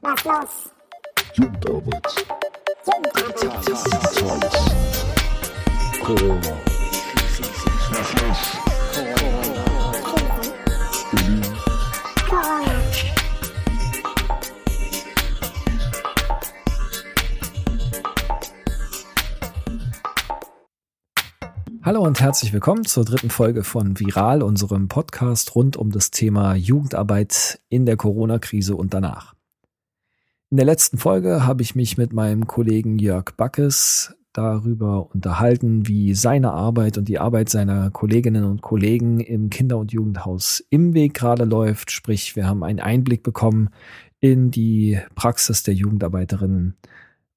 Was los? Jugendarbeit. Jugendarbeit. Corona. Was los? Berlin. Corona. Hallo und herzlich willkommen zur dritten Folge von Viral, unserem Podcast rund um das Thema Jugendarbeit in der Corona-Krise und danach. In der letzten Folge habe ich mich mit meinem Kollegen Jörg Backes darüber unterhalten, wie seine Arbeit und die Arbeit seiner Kolleginnen und Kollegen im Kinder- und Jugendhaus im Weg gerade läuft. Sprich, wir haben einen Einblick bekommen in die Praxis der Jugendarbeiterinnen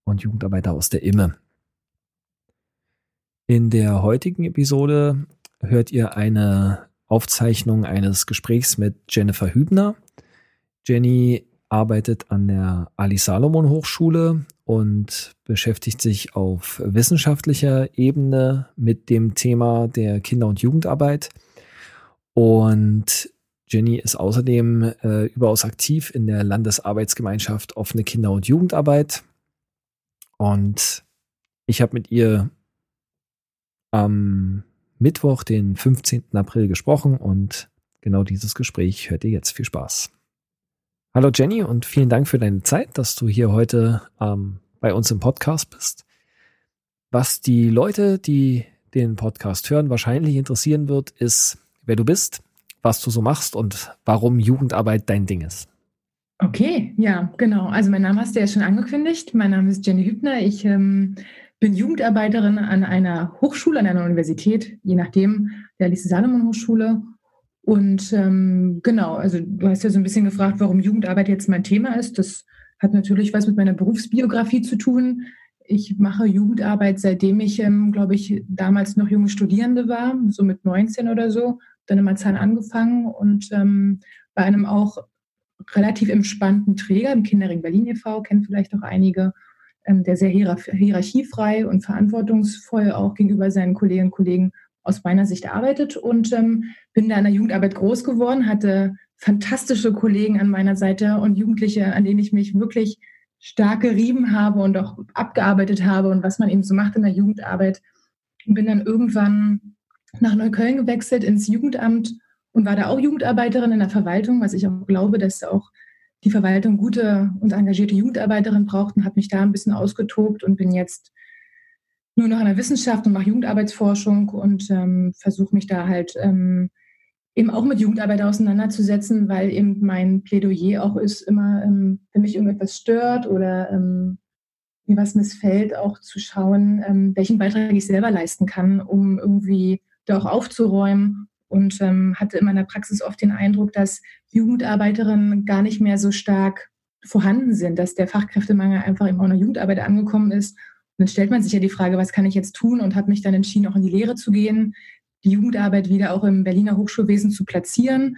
und Jugendarbeiter aus der Imme. In der heutigen Episode hört ihr eine Aufzeichnung eines Gesprächs mit Jennifer Hübner. Jenny arbeitet an der Ali Salomon Hochschule und beschäftigt sich auf wissenschaftlicher Ebene mit dem Thema der Kinder- und Jugendarbeit. Und Jenny ist außerdem äh, überaus aktiv in der Landesarbeitsgemeinschaft offene Kinder- und Jugendarbeit. Und ich habe mit ihr am Mittwoch, den 15. April gesprochen und genau dieses Gespräch hört ihr jetzt. Viel Spaß. Hallo Jenny und vielen Dank für deine Zeit, dass du hier heute ähm, bei uns im Podcast bist. Was die Leute, die den Podcast hören, wahrscheinlich interessieren wird, ist, wer du bist, was du so machst und warum Jugendarbeit dein Ding ist. Okay, ja, genau. Also mein Name hast du ja schon angekündigt. Mein Name ist Jenny Hübner. Ich ähm, bin Jugendarbeiterin an einer Hochschule, an einer Universität, je nachdem, der Alice Salomon Hochschule und ähm, genau, also du hast ja so ein bisschen gefragt, warum Jugendarbeit jetzt mein Thema ist. Das hat natürlich was mit meiner Berufsbiografie zu tun. Ich mache Jugendarbeit, seitdem ich, ähm, glaube ich, damals noch junge Studierende war, so mit 19 oder so. Dann in Marzahn angefangen und ähm, bei einem auch relativ entspannten Träger, im Kinderring Berlin e.V., kennen vielleicht auch einige, ähm, der sehr hierarchiefrei und verantwortungsvoll auch gegenüber seinen Kolleginnen und Kollegen aus meiner Sicht arbeitet und ähm, bin da in der Jugendarbeit groß geworden, hatte fantastische Kollegen an meiner Seite und Jugendliche, an denen ich mich wirklich stark gerieben habe und auch abgearbeitet habe und was man eben so macht in der Jugendarbeit. Und bin dann irgendwann nach Neukölln gewechselt ins Jugendamt und war da auch Jugendarbeiterin in der Verwaltung, was ich auch glaube, dass auch die Verwaltung gute und engagierte Jugendarbeiterinnen braucht und habe mich da ein bisschen ausgetobt und bin jetzt nur noch in der Wissenschaft und mache Jugendarbeitsforschung und ähm, versuche mich da halt ähm, eben auch mit Jugendarbeit auseinanderzusetzen, weil eben mein Plädoyer auch ist, immer, ähm, wenn mich irgendetwas stört oder ähm, mir was missfällt, auch zu schauen, ähm, welchen Beitrag ich selber leisten kann, um irgendwie da auch aufzuräumen. Und ähm, hatte in meiner Praxis oft den Eindruck, dass Jugendarbeiterinnen gar nicht mehr so stark vorhanden sind, dass der Fachkräftemangel einfach eben auch in der Jugendarbeit angekommen ist dann stellt man sich ja die Frage, was kann ich jetzt tun und habe mich dann entschieden, auch in die Lehre zu gehen, die Jugendarbeit wieder auch im Berliner Hochschulwesen zu platzieren.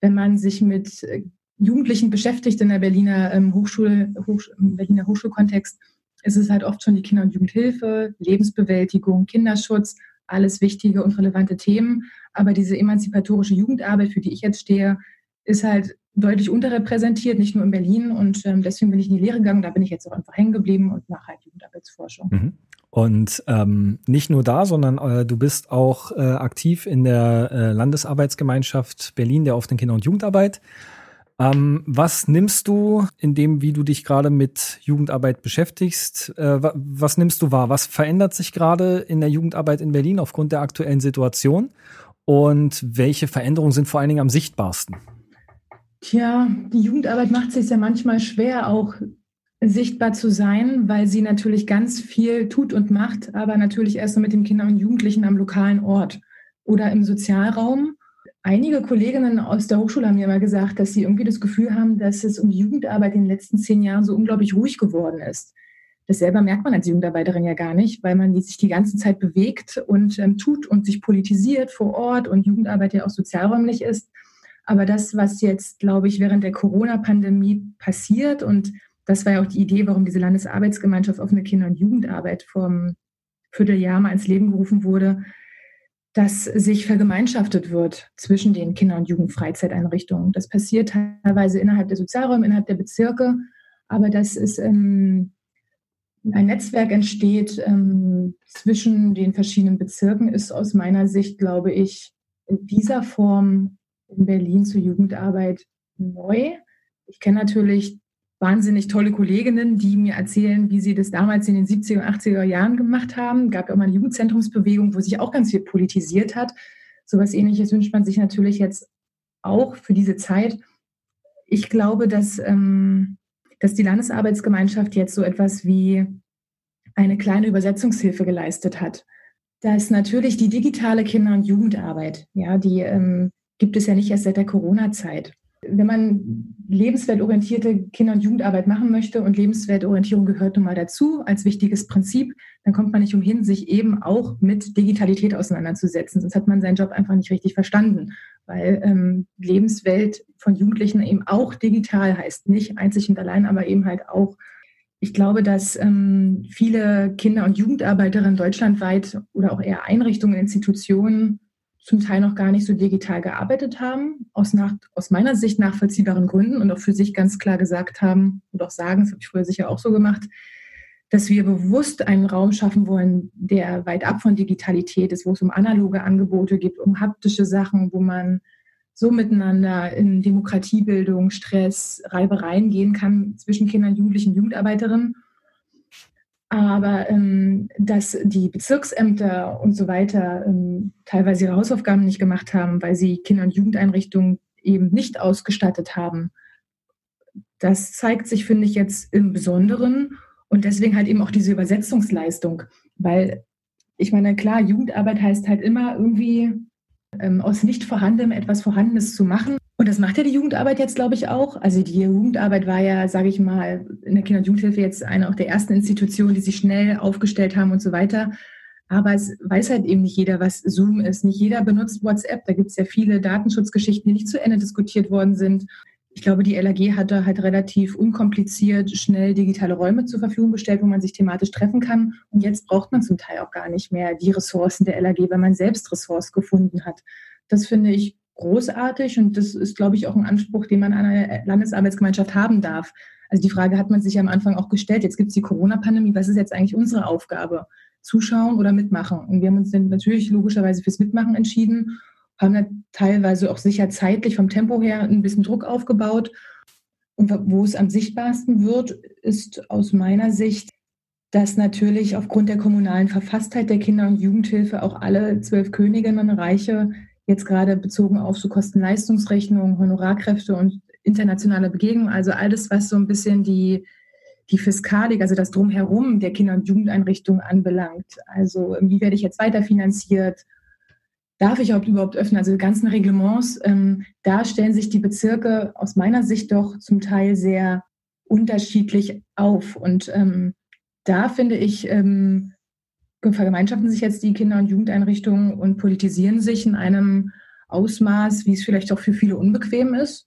Wenn man sich mit äh, Jugendlichen beschäftigt in der Berliner ähm, Hochschule, Hochsch Berliner Hochschulkontext, ist es halt oft schon die Kinder- und Jugendhilfe, Lebensbewältigung, Kinderschutz, alles wichtige und relevante Themen. Aber diese emanzipatorische Jugendarbeit, für die ich jetzt stehe, ist halt deutlich unterrepräsentiert, nicht nur in Berlin. Und ähm, deswegen bin ich in die Lehre gegangen. Da bin ich jetzt auch einfach hängen geblieben und mache halt Jugendarbeitsforschung. Mhm. Und ähm, nicht nur da, sondern äh, du bist auch äh, aktiv in der äh, Landesarbeitsgemeinschaft Berlin der offenen Kinder- und Jugendarbeit. Ähm, was nimmst du in dem, wie du dich gerade mit Jugendarbeit beschäftigst? Äh, was nimmst du wahr? Was verändert sich gerade in der Jugendarbeit in Berlin aufgrund der aktuellen Situation? Und welche Veränderungen sind vor allen Dingen am sichtbarsten? Tja, die Jugendarbeit macht es sich ja manchmal schwer, auch sichtbar zu sein, weil sie natürlich ganz viel tut und macht, aber natürlich erst so mit den Kindern und Jugendlichen am lokalen Ort oder im Sozialraum. Einige Kolleginnen aus der Hochschule haben mir immer gesagt, dass sie irgendwie das Gefühl haben, dass es um Jugendarbeit in den letzten zehn Jahren so unglaublich ruhig geworden ist. Das selber merkt man als Jugendarbeiterin ja gar nicht, weil man sich die ganze Zeit bewegt und ähm, tut und sich politisiert vor Ort und Jugendarbeit ja auch sozialräumlich ist. Aber das, was jetzt, glaube ich, während der Corona-Pandemie passiert, und das war ja auch die Idee, warum diese Landesarbeitsgemeinschaft offene Kinder- und Jugendarbeit einem Vierteljahr mal ins Leben gerufen wurde, dass sich vergemeinschaftet wird zwischen den Kinder- und Jugendfreizeiteinrichtungen. Das passiert teilweise innerhalb der Sozialräume, innerhalb der Bezirke, aber dass es ähm, ein Netzwerk entsteht ähm, zwischen den verschiedenen Bezirken, ist aus meiner Sicht, glaube ich, in dieser Form in Berlin zur Jugendarbeit neu. Ich kenne natürlich wahnsinnig tolle Kolleginnen, die mir erzählen, wie sie das damals in den 70er und 80er Jahren gemacht haben. Es gab ja auch mal eine Jugendzentrumsbewegung, wo sich auch ganz viel politisiert hat. So etwas ähnliches wünscht man sich natürlich jetzt auch für diese Zeit. Ich glaube, dass, ähm, dass die Landesarbeitsgemeinschaft jetzt so etwas wie eine kleine Übersetzungshilfe geleistet hat. Da ist natürlich die digitale Kinder- und Jugendarbeit, ja, die ähm, gibt es ja nicht erst seit der Corona-Zeit wenn man lebenswertorientierte Kinder- und Jugendarbeit machen möchte und Lebenswertorientierung gehört nun mal dazu als wichtiges Prinzip, dann kommt man nicht umhin, sich eben auch mit Digitalität auseinanderzusetzen. Sonst hat man seinen Job einfach nicht richtig verstanden, weil ähm, Lebenswelt von Jugendlichen eben auch digital heißt. Nicht einzig und allein, aber eben halt auch. Ich glaube, dass ähm, viele Kinder- und Jugendarbeiterinnen deutschlandweit oder auch eher Einrichtungen, Institutionen zum Teil noch gar nicht so digital gearbeitet haben, aus, nach, aus meiner Sicht nachvollziehbaren Gründen und auch für sich ganz klar gesagt haben und auch sagen, das habe ich früher sicher auch so gemacht, dass wir bewusst einen Raum schaffen wollen, der weit ab von Digitalität ist, wo es um analoge Angebote geht, um haptische Sachen, wo man so miteinander in Demokratiebildung, Stress, Reibereien gehen kann zwischen Kindern, Jugendlichen, Jugendarbeiterinnen aber ähm, dass die Bezirksämter und so weiter ähm, teilweise ihre Hausaufgaben nicht gemacht haben, weil sie Kinder- und Jugendeinrichtungen eben nicht ausgestattet haben, das zeigt sich, finde ich, jetzt im Besonderen. Und deswegen halt eben auch diese Übersetzungsleistung. Weil ich meine, klar, Jugendarbeit heißt halt immer irgendwie ähm, aus nicht vorhandenem etwas Vorhandenes zu machen. Und das macht ja die Jugendarbeit jetzt, glaube ich, auch. Also die Jugendarbeit war ja, sage ich mal, in der Kinder- und Jugendhilfe jetzt eine auch der ersten Institutionen, die sich schnell aufgestellt haben und so weiter. Aber es weiß halt eben nicht jeder, was Zoom ist. Nicht jeder benutzt WhatsApp. Da gibt es ja viele Datenschutzgeschichten, die nicht zu Ende diskutiert worden sind. Ich glaube, die LAG hat da halt relativ unkompliziert schnell digitale Räume zur Verfügung gestellt, wo man sich thematisch treffen kann. Und jetzt braucht man zum Teil auch gar nicht mehr die Ressourcen der LAG, weil man selbst Ressourcen gefunden hat. Das finde ich großartig und das ist, glaube ich, auch ein Anspruch, den man an einer Landesarbeitsgemeinschaft haben darf. Also die Frage hat man sich am Anfang auch gestellt. Jetzt gibt es die Corona-Pandemie. Was ist jetzt eigentlich unsere Aufgabe? Zuschauen oder mitmachen? Und wir haben uns dann natürlich logischerweise fürs Mitmachen entschieden, haben dann teilweise auch sicher zeitlich vom Tempo her ein bisschen Druck aufgebaut. Und wo es am sichtbarsten wird, ist aus meiner Sicht, dass natürlich aufgrund der kommunalen Verfasstheit der Kinder- und Jugendhilfe auch alle zwölf Königinnen Reiche jetzt gerade bezogen auf so Kosten-Leistungsrechnungen, Honorarkräfte und internationale Begegnungen, also alles, was so ein bisschen die, die Fiskalik, also das Drumherum der Kinder- und Jugendeinrichtungen anbelangt. Also wie werde ich jetzt weiterfinanziert? Darf ich überhaupt öffnen? Also die ganzen Reglements, ähm, da stellen sich die Bezirke aus meiner Sicht doch zum Teil sehr unterschiedlich auf. Und ähm, da finde ich, ähm, vergemeinschaften sich jetzt die Kinder- und Jugendeinrichtungen und politisieren sich in einem Ausmaß, wie es vielleicht auch für viele unbequem ist.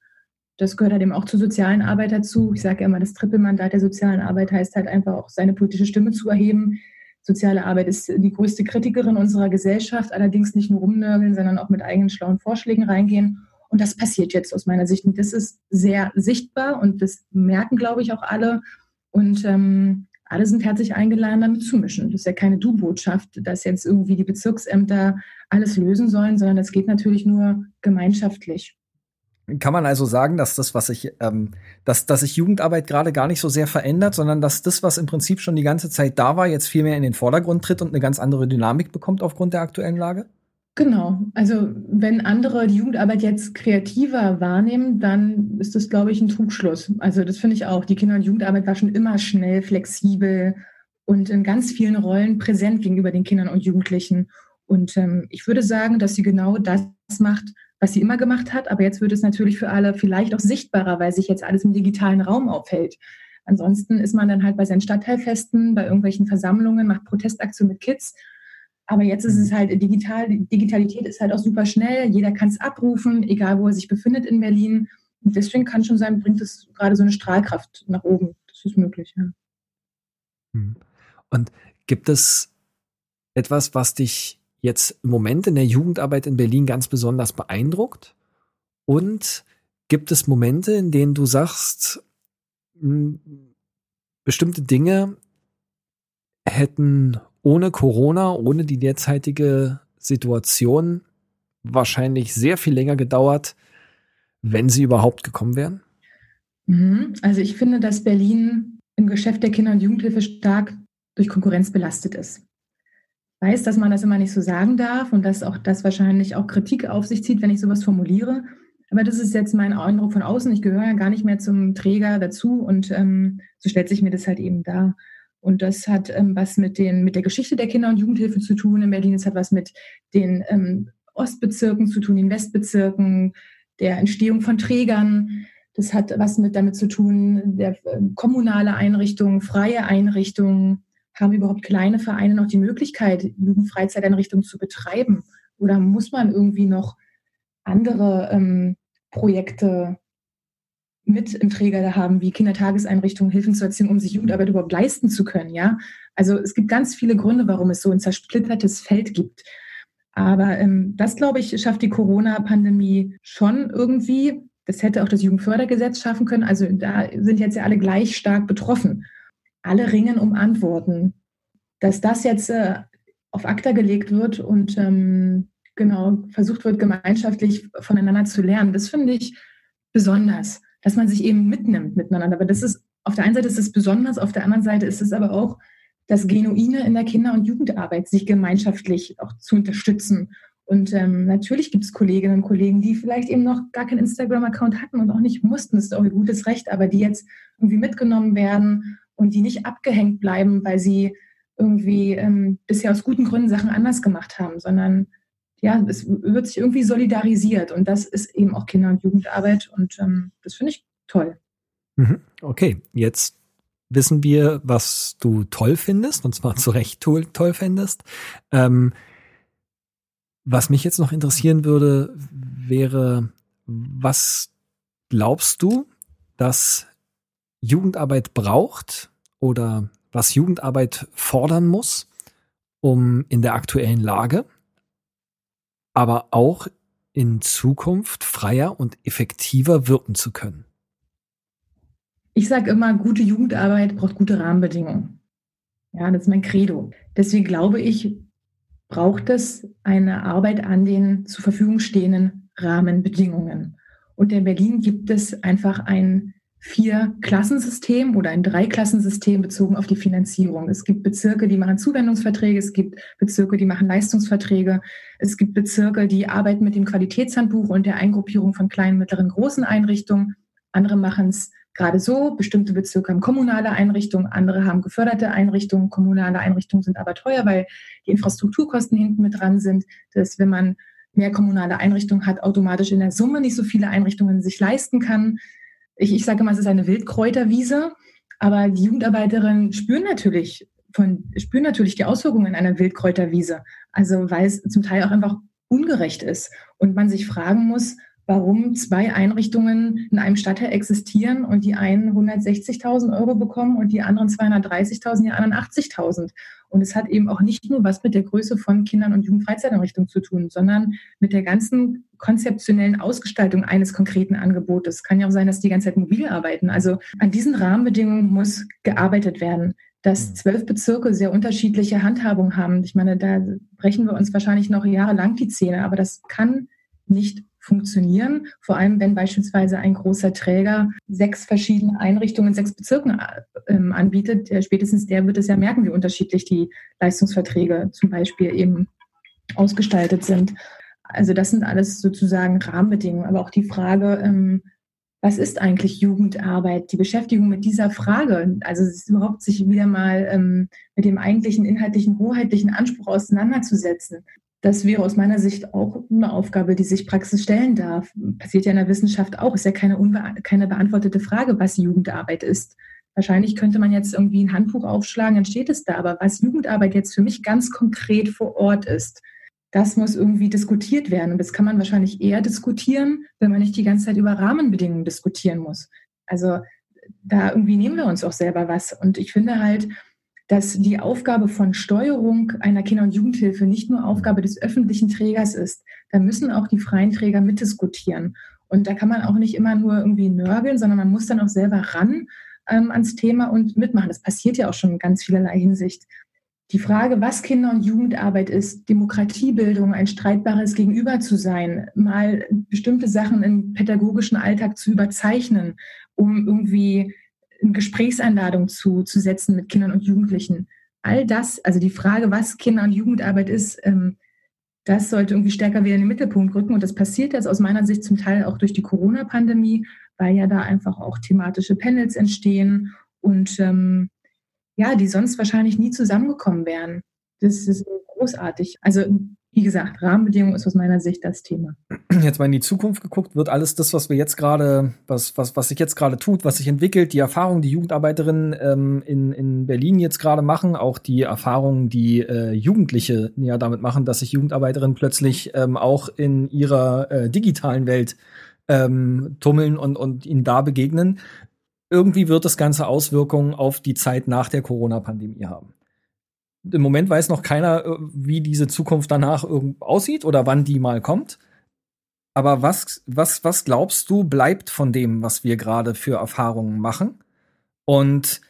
Das gehört halt eben auch zur sozialen Arbeit dazu. Ich sage ja immer, das Trippelmandat der sozialen Arbeit heißt halt einfach auch seine politische Stimme zu erheben. Soziale Arbeit ist die größte Kritikerin unserer Gesellschaft, allerdings nicht nur rumnörgeln, sondern auch mit eigenen schlauen Vorschlägen reingehen. Und das passiert jetzt aus meiner Sicht. Und das ist sehr sichtbar und das merken, glaube ich, auch alle. Und ähm, alle sind herzlich eingeladen, damit zu mischen. Das ist ja keine Du-Botschaft, dass jetzt irgendwie die Bezirksämter alles lösen sollen, sondern das geht natürlich nur gemeinschaftlich. Kann man also sagen, dass das, was ich, ähm, dass, dass sich Jugendarbeit gerade gar nicht so sehr verändert, sondern dass das, was im Prinzip schon die ganze Zeit da war, jetzt viel mehr in den Vordergrund tritt und eine ganz andere Dynamik bekommt aufgrund der aktuellen Lage? Genau. Also wenn andere die Jugendarbeit jetzt kreativer wahrnehmen, dann ist das, glaube ich, ein Trugschluss. Also das finde ich auch. Die Kinder- und Jugendarbeit war schon immer schnell, flexibel und in ganz vielen Rollen präsent gegenüber den Kindern und Jugendlichen. Und ähm, ich würde sagen, dass sie genau das macht, was sie immer gemacht hat. Aber jetzt wird es natürlich für alle vielleicht auch sichtbarer, weil sich jetzt alles im digitalen Raum aufhält. Ansonsten ist man dann halt bei seinen Stadtteilfesten, bei irgendwelchen Versammlungen, macht Protestaktionen mit Kids aber jetzt ist es mhm. halt digital, Digitalität ist halt auch super schnell. Jeder kann es abrufen, egal wo er sich befindet in Berlin. Und deswegen kann schon sein, bringt es gerade so eine Strahlkraft nach oben. Das ist möglich, ja. Mhm. Und gibt es etwas, was dich jetzt im Moment in der Jugendarbeit in Berlin ganz besonders beeindruckt? Und gibt es Momente, in denen du sagst, bestimmte Dinge hätten ohne Corona, ohne die derzeitige Situation wahrscheinlich sehr viel länger gedauert, wenn sie überhaupt gekommen wären? Mhm. Also ich finde, dass Berlin im Geschäft der Kinder- und Jugendhilfe stark durch Konkurrenz belastet ist. Ich weiß, dass man das immer nicht so sagen darf und dass auch das wahrscheinlich auch Kritik auf sich zieht, wenn ich sowas formuliere. Aber das ist jetzt mein Eindruck von außen. Ich gehöre ja gar nicht mehr zum Träger dazu und ähm, so stellt sich mir das halt eben dar. Und das hat ähm, was mit, den, mit der Geschichte der Kinder- und Jugendhilfe zu tun in Berlin. Es hat was mit den ähm, Ostbezirken zu tun, den Westbezirken, der Entstehung von Trägern. Das hat was mit damit zu tun, der äh, kommunale Einrichtungen, freie Einrichtungen. Haben überhaupt kleine Vereine noch die Möglichkeit, Jugendfreizeiteinrichtungen zu betreiben? Oder muss man irgendwie noch andere ähm, Projekte mit im Träger haben, wie Kindertageseinrichtungen, Hilfen zur Erziehung, um sich Jugendarbeit überhaupt leisten zu können. Ja, also es gibt ganz viele Gründe, warum es so ein zersplittertes Feld gibt. Aber ähm, das, glaube ich, schafft die Corona-Pandemie schon irgendwie. Das hätte auch das Jugendfördergesetz schaffen können. Also da sind jetzt ja alle gleich stark betroffen. Alle ringen um Antworten. Dass das jetzt äh, auf ACTA gelegt wird und ähm, genau versucht wird, gemeinschaftlich voneinander zu lernen, das finde ich besonders, dass man sich eben mitnimmt miteinander. Aber das ist, auf der einen Seite ist es besonders, auf der anderen Seite ist es aber auch das Genuine in der Kinder- und Jugendarbeit, sich gemeinschaftlich auch zu unterstützen. Und ähm, natürlich gibt es Kolleginnen und Kollegen, die vielleicht eben noch gar keinen Instagram-Account hatten und auch nicht mussten, das ist auch ein gutes Recht, aber die jetzt irgendwie mitgenommen werden und die nicht abgehängt bleiben, weil sie irgendwie ähm, bisher aus guten Gründen Sachen anders gemacht haben, sondern ja, es wird sich irgendwie solidarisiert und das ist eben auch Kinder- und Jugendarbeit und ähm, das finde ich toll. Mhm. Okay, jetzt wissen wir, was du toll findest, und zwar zu Recht toll, toll findest. Ähm, was mich jetzt noch interessieren würde, wäre, was glaubst du, dass Jugendarbeit braucht oder was Jugendarbeit fordern muss, um in der aktuellen Lage, aber auch in Zukunft freier und effektiver wirken zu können? Ich sage immer, gute Jugendarbeit braucht gute Rahmenbedingungen. Ja, das ist mein Credo. Deswegen glaube ich, braucht es eine Arbeit an den zur Verfügung stehenden Rahmenbedingungen. Und in Berlin gibt es einfach ein Vier-Klassensystem oder ein Drei-Klassensystem bezogen auf die Finanzierung. Es gibt Bezirke, die machen Zuwendungsverträge, es gibt Bezirke, die machen Leistungsverträge, es gibt Bezirke, die arbeiten mit dem Qualitätshandbuch und der Eingruppierung von kleinen, mittleren, großen Einrichtungen. Andere machen es gerade so. Bestimmte Bezirke haben kommunale Einrichtungen, andere haben geförderte Einrichtungen. Kommunale Einrichtungen sind aber teuer, weil die Infrastrukturkosten hinten mit dran sind. Dass wenn man mehr kommunale Einrichtungen hat, automatisch in der Summe nicht so viele Einrichtungen sich leisten kann. Ich, ich sage immer, es ist eine Wildkräuterwiese, aber die Jugendarbeiterinnen spüren natürlich von, spüren natürlich die Auswirkungen einer Wildkräuterwiese. Also weil es zum Teil auch einfach ungerecht ist und man sich fragen muss, warum zwei Einrichtungen in einem Stadtteil existieren und die einen 160.000 Euro bekommen und die anderen 230.000, die anderen 80.000. Und es hat eben auch nicht nur was mit der Größe von Kindern und Jugendfreizeiteinrichtungen zu tun, sondern mit der ganzen konzeptionellen Ausgestaltung eines konkreten Angebotes. Kann ja auch sein, dass die ganze Zeit mobil arbeiten. Also an diesen Rahmenbedingungen muss gearbeitet werden dass mhm. zwölf Bezirke sehr unterschiedliche Handhabungen haben. Ich meine, da brechen wir uns wahrscheinlich noch jahrelang die Zähne, aber das kann nicht funktionieren. Vor allem, wenn beispielsweise ein großer Träger sechs verschiedene Einrichtungen in sechs Bezirken ähm, anbietet. Spätestens der wird es ja merken, wie unterschiedlich die Leistungsverträge zum Beispiel eben ausgestaltet sind. Also das sind alles sozusagen Rahmenbedingungen. Aber auch die Frage, ähm, was ist eigentlich Jugendarbeit? Die Beschäftigung mit dieser Frage, also überhaupt sich wieder mal ähm, mit dem eigentlichen inhaltlichen, hoheitlichen Anspruch auseinanderzusetzen. Das wäre aus meiner Sicht auch eine Aufgabe, die sich Praxis stellen darf. Passiert ja in der Wissenschaft auch. Ist ja keine, keine beantwortete Frage, was Jugendarbeit ist. Wahrscheinlich könnte man jetzt irgendwie ein Handbuch aufschlagen, dann steht es da. Aber was Jugendarbeit jetzt für mich ganz konkret vor Ort ist, das muss irgendwie diskutiert werden. Und das kann man wahrscheinlich eher diskutieren, wenn man nicht die ganze Zeit über Rahmenbedingungen diskutieren muss. Also da irgendwie nehmen wir uns auch selber was. Und ich finde halt, dass die Aufgabe von Steuerung einer Kinder- und Jugendhilfe nicht nur Aufgabe des öffentlichen Trägers ist. Da müssen auch die freien Träger mitdiskutieren. Und da kann man auch nicht immer nur irgendwie nörgeln, sondern man muss dann auch selber ran ähm, ans Thema und mitmachen. Das passiert ja auch schon in ganz vielerlei Hinsicht. Die Frage, was Kinder- und Jugendarbeit ist, Demokratiebildung, ein streitbares Gegenüber zu sein, mal bestimmte Sachen im pädagogischen Alltag zu überzeichnen, um irgendwie eine Gesprächseinladung zu, zu setzen mit Kindern und Jugendlichen. All das, also die Frage, was Kinder- und Jugendarbeit ist, ähm, das sollte irgendwie stärker wieder in den Mittelpunkt rücken. Und das passiert jetzt aus meiner Sicht zum Teil auch durch die Corona-Pandemie, weil ja da einfach auch thematische Panels entstehen und ähm, ja, die sonst wahrscheinlich nie zusammengekommen wären. Das ist großartig. Also wie gesagt, Rahmenbedingungen ist aus meiner Sicht das Thema. Jetzt mal in die Zukunft geguckt, wird alles das, was wir jetzt gerade, was, was, was sich jetzt gerade tut, was sich entwickelt, die Erfahrungen, die Jugendarbeiterinnen ähm, in, in Berlin jetzt gerade machen, auch die Erfahrungen, die äh, Jugendliche ja damit machen, dass sich Jugendarbeiterinnen plötzlich ähm, auch in ihrer äh, digitalen Welt ähm, tummeln und, und ihnen da begegnen. Irgendwie wird das Ganze Auswirkungen auf die Zeit nach der Corona-Pandemie haben im Moment weiß noch keiner, äh, wie diese Zukunft danach aussieht oder wann die mal kommt. Aber was, was, was glaubst du, bleibt von dem, was wir gerade für Erfahrungen machen? Und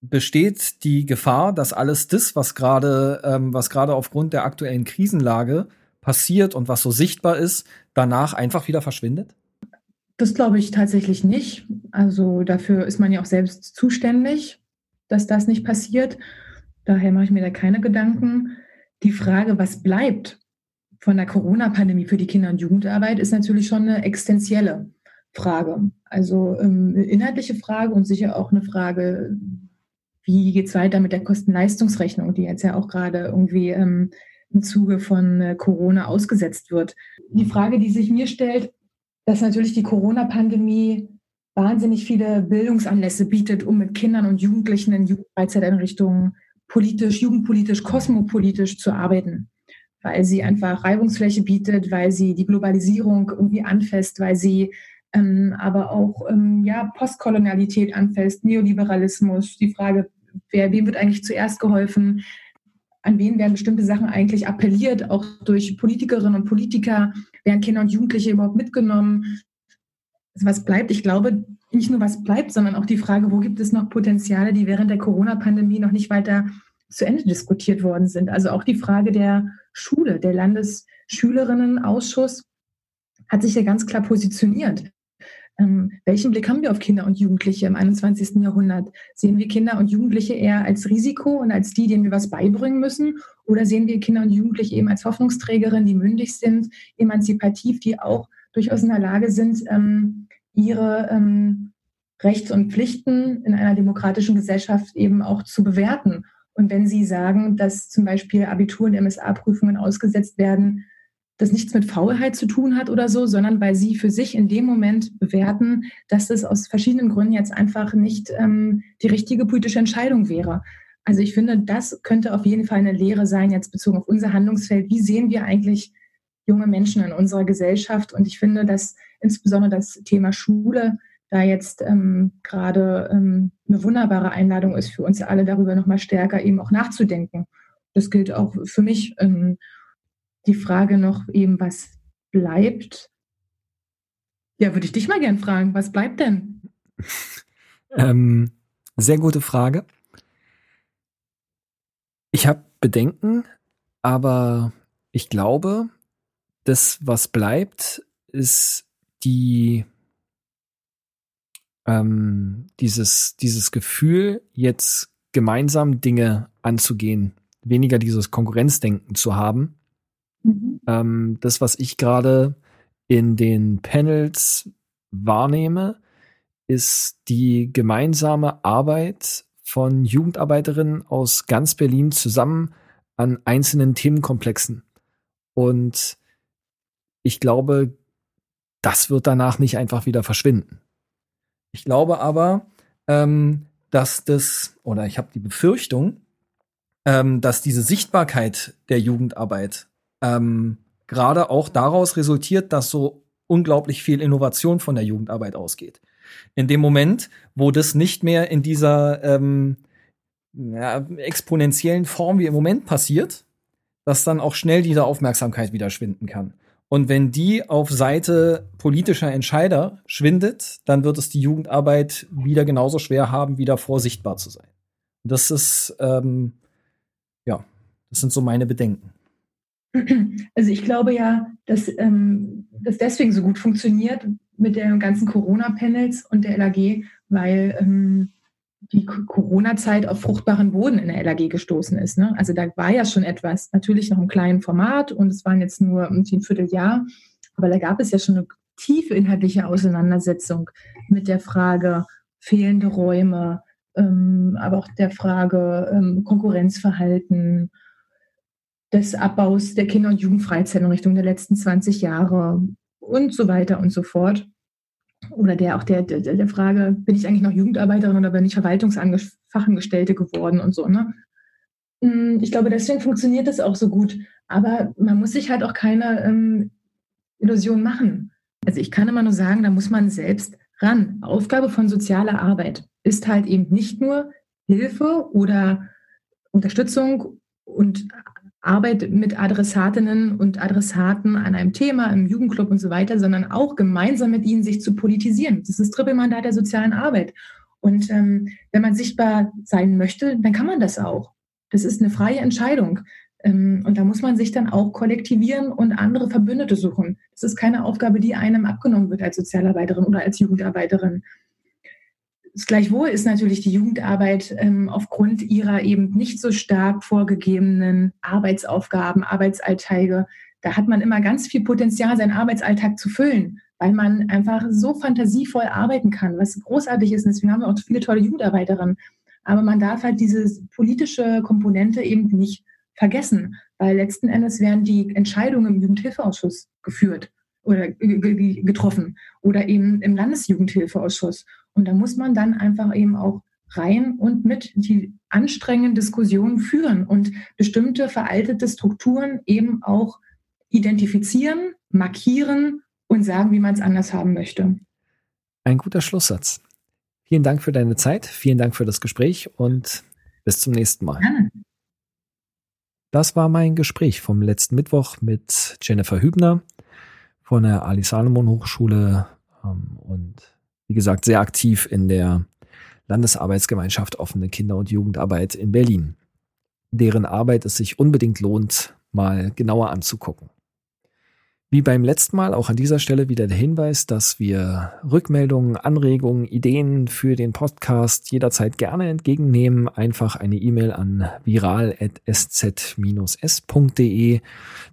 besteht die Gefahr, dass alles das, was gerade, ähm, was gerade aufgrund der aktuellen Krisenlage passiert und was so sichtbar ist, danach einfach wieder verschwindet? Das glaube ich tatsächlich nicht. Also dafür ist man ja auch selbst zuständig, dass das nicht passiert. Daher mache ich mir da keine Gedanken. Die Frage, was bleibt von der Corona-Pandemie für die Kinder- und Jugendarbeit, ist natürlich schon eine existenzielle Frage. Also ähm, inhaltliche Frage und sicher auch eine Frage, wie geht es weiter mit der Kosten-Leistungsrechnung, die jetzt ja auch gerade irgendwie ähm, im Zuge von äh, Corona ausgesetzt wird. Die Frage, die sich mir stellt, dass natürlich die Corona-Pandemie wahnsinnig viele Bildungsanlässe bietet, um mit Kindern und Jugendlichen in Jugendfreizeiteinrichtungen politisch, jugendpolitisch, kosmopolitisch zu arbeiten, weil sie einfach Reibungsfläche bietet, weil sie die Globalisierung irgendwie anfasst, weil sie ähm, aber auch ähm, ja, Postkolonialität anfasst, Neoliberalismus, die Frage, wer, wem wird eigentlich zuerst geholfen, an wen werden bestimmte Sachen eigentlich appelliert, auch durch Politikerinnen und Politiker, werden Kinder und Jugendliche überhaupt mitgenommen. Also was bleibt? Ich glaube, nicht nur was bleibt, sondern auch die Frage, wo gibt es noch Potenziale, die während der Corona-Pandemie noch nicht weiter zu Ende diskutiert worden sind. Also auch die Frage der Schule, der Landesschülerinnenausschuss hat sich ja ganz klar positioniert. Ähm, welchen Blick haben wir auf Kinder und Jugendliche im 21. Jahrhundert? Sehen wir Kinder und Jugendliche eher als Risiko und als die, denen wir was beibringen müssen? Oder sehen wir Kinder und Jugendliche eben als Hoffnungsträgerin, die mündig sind, emanzipativ, die auch durchaus in der Lage sind, ähm, ihre ähm, Rechts und Pflichten in einer demokratischen Gesellschaft eben auch zu bewerten. Und wenn Sie sagen, dass zum Beispiel Abitur- und MSA-Prüfungen ausgesetzt werden, das nichts mit Faulheit zu tun hat oder so, sondern weil Sie für sich in dem Moment bewerten, dass das aus verschiedenen Gründen jetzt einfach nicht ähm, die richtige politische Entscheidung wäre. Also ich finde, das könnte auf jeden Fall eine Lehre sein, jetzt bezogen auf unser Handlungsfeld. Wie sehen wir eigentlich junge Menschen in unserer Gesellschaft? Und ich finde, dass insbesondere das Thema Schule da jetzt ähm, gerade ähm, eine wunderbare Einladung ist für uns alle, darüber nochmal stärker eben auch nachzudenken. Das gilt auch für mich. Ähm, die Frage noch eben, was bleibt? Ja, würde ich dich mal gern fragen, was bleibt denn? ähm, sehr gute Frage. Ich habe Bedenken, aber ich glaube, das, was bleibt, ist die ähm, dieses, dieses Gefühl, jetzt gemeinsam Dinge anzugehen, weniger dieses Konkurrenzdenken zu haben. Mhm. Ähm, das, was ich gerade in den Panels wahrnehme, ist die gemeinsame Arbeit von Jugendarbeiterinnen aus ganz Berlin zusammen an einzelnen Themenkomplexen. Und ich glaube, das wird danach nicht einfach wieder verschwinden. Ich glaube aber, ähm, dass das, oder ich habe die Befürchtung, ähm, dass diese Sichtbarkeit der Jugendarbeit ähm, gerade auch daraus resultiert, dass so unglaublich viel Innovation von der Jugendarbeit ausgeht. In dem Moment, wo das nicht mehr in dieser ähm, ja, exponentiellen Form wie im Moment passiert, dass dann auch schnell diese Aufmerksamkeit wieder schwinden kann. Und wenn die auf Seite politischer Entscheider schwindet, dann wird es die Jugendarbeit wieder genauso schwer haben, wieder vorsichtbar zu sein. Das ist, ähm, ja, das sind so meine Bedenken. Also ich glaube ja, dass ähm, das deswegen so gut funktioniert mit den ganzen Corona-Panels und der LAG, weil ähm, die Corona-Zeit auf fruchtbaren Boden in der LAG gestoßen ist. Ne? Also da war ja schon etwas, natürlich noch im kleinen Format und es waren jetzt nur ein Vierteljahr, aber da gab es ja schon eine tiefe inhaltliche Auseinandersetzung mit der Frage fehlende Räume, ähm, aber auch der Frage ähm, Konkurrenzverhalten, des Abbaus der Kinder- und Jugendfreizeit in Richtung der letzten 20 Jahre und so weiter und so fort oder der auch der, der, der Frage, bin ich eigentlich noch Jugendarbeiterin oder bin ich Verwaltungsfachangestellte geworden und so, ne? Hm, ich glaube, deswegen funktioniert das auch so gut. Aber man muss sich halt auch keine ähm, Illusion machen. Also ich kann immer nur sagen, da muss man selbst ran. Aufgabe von sozialer Arbeit ist halt eben nicht nur Hilfe oder Unterstützung und Arbeit mit Adressatinnen und Adressaten an einem Thema im Jugendclub und so weiter, sondern auch gemeinsam mit ihnen sich zu politisieren. Das ist Trippelmandat der sozialen Arbeit. Und ähm, wenn man sichtbar sein möchte, dann kann man das auch. Das ist eine freie Entscheidung. Ähm, und da muss man sich dann auch kollektivieren und andere Verbündete suchen. Das ist keine Aufgabe, die einem abgenommen wird als Sozialarbeiterin oder als Jugendarbeiterin. Gleichwohl ist natürlich die Jugendarbeit ähm, aufgrund ihrer eben nicht so stark vorgegebenen Arbeitsaufgaben, Arbeitsalltage, da hat man immer ganz viel Potenzial, seinen Arbeitsalltag zu füllen, weil man einfach so fantasievoll arbeiten kann, was großartig ist. Und deswegen haben wir auch viele tolle Jugendarbeiterinnen. Aber man darf halt diese politische Komponente eben nicht vergessen, weil letzten Endes werden die Entscheidungen im Jugendhilfeausschuss geführt oder getroffen oder eben im Landesjugendhilfeausschuss. Und da muss man dann einfach eben auch rein und mit die anstrengenden Diskussionen führen und bestimmte veraltete Strukturen eben auch identifizieren, markieren und sagen, wie man es anders haben möchte. Ein guter Schlusssatz. Vielen Dank für deine Zeit, vielen Dank für das Gespräch und bis zum nächsten Mal. Gerne. Das war mein Gespräch vom letzten Mittwoch mit Jennifer Hübner von der Ali Salomon Hochschule ähm, und wie gesagt, sehr aktiv in der Landesarbeitsgemeinschaft offene Kinder- und Jugendarbeit in Berlin, deren Arbeit es sich unbedingt lohnt, mal genauer anzugucken. Wie beim letzten Mal auch an dieser Stelle wieder der Hinweis, dass wir Rückmeldungen, Anregungen, Ideen für den Podcast jederzeit gerne entgegennehmen. Einfach eine E-Mail an viral.sz-s.de.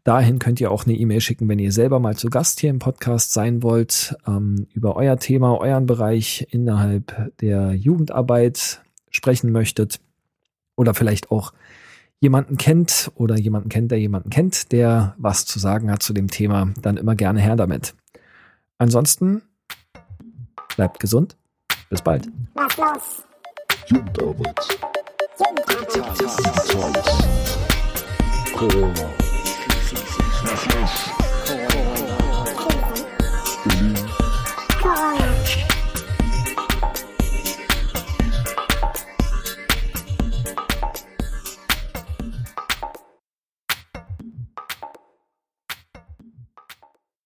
Dahin könnt ihr auch eine E-Mail schicken, wenn ihr selber mal zu Gast hier im Podcast sein wollt, ähm, über euer Thema, euren Bereich innerhalb der Jugendarbeit sprechen möchtet oder vielleicht auch jemanden kennt oder jemanden kennt, der jemanden kennt, der was zu sagen hat zu dem Thema, dann immer gerne her damit. Ansonsten bleibt gesund. Bis bald. Was los? Jugendarbeit. Jugendarbeit. Corona.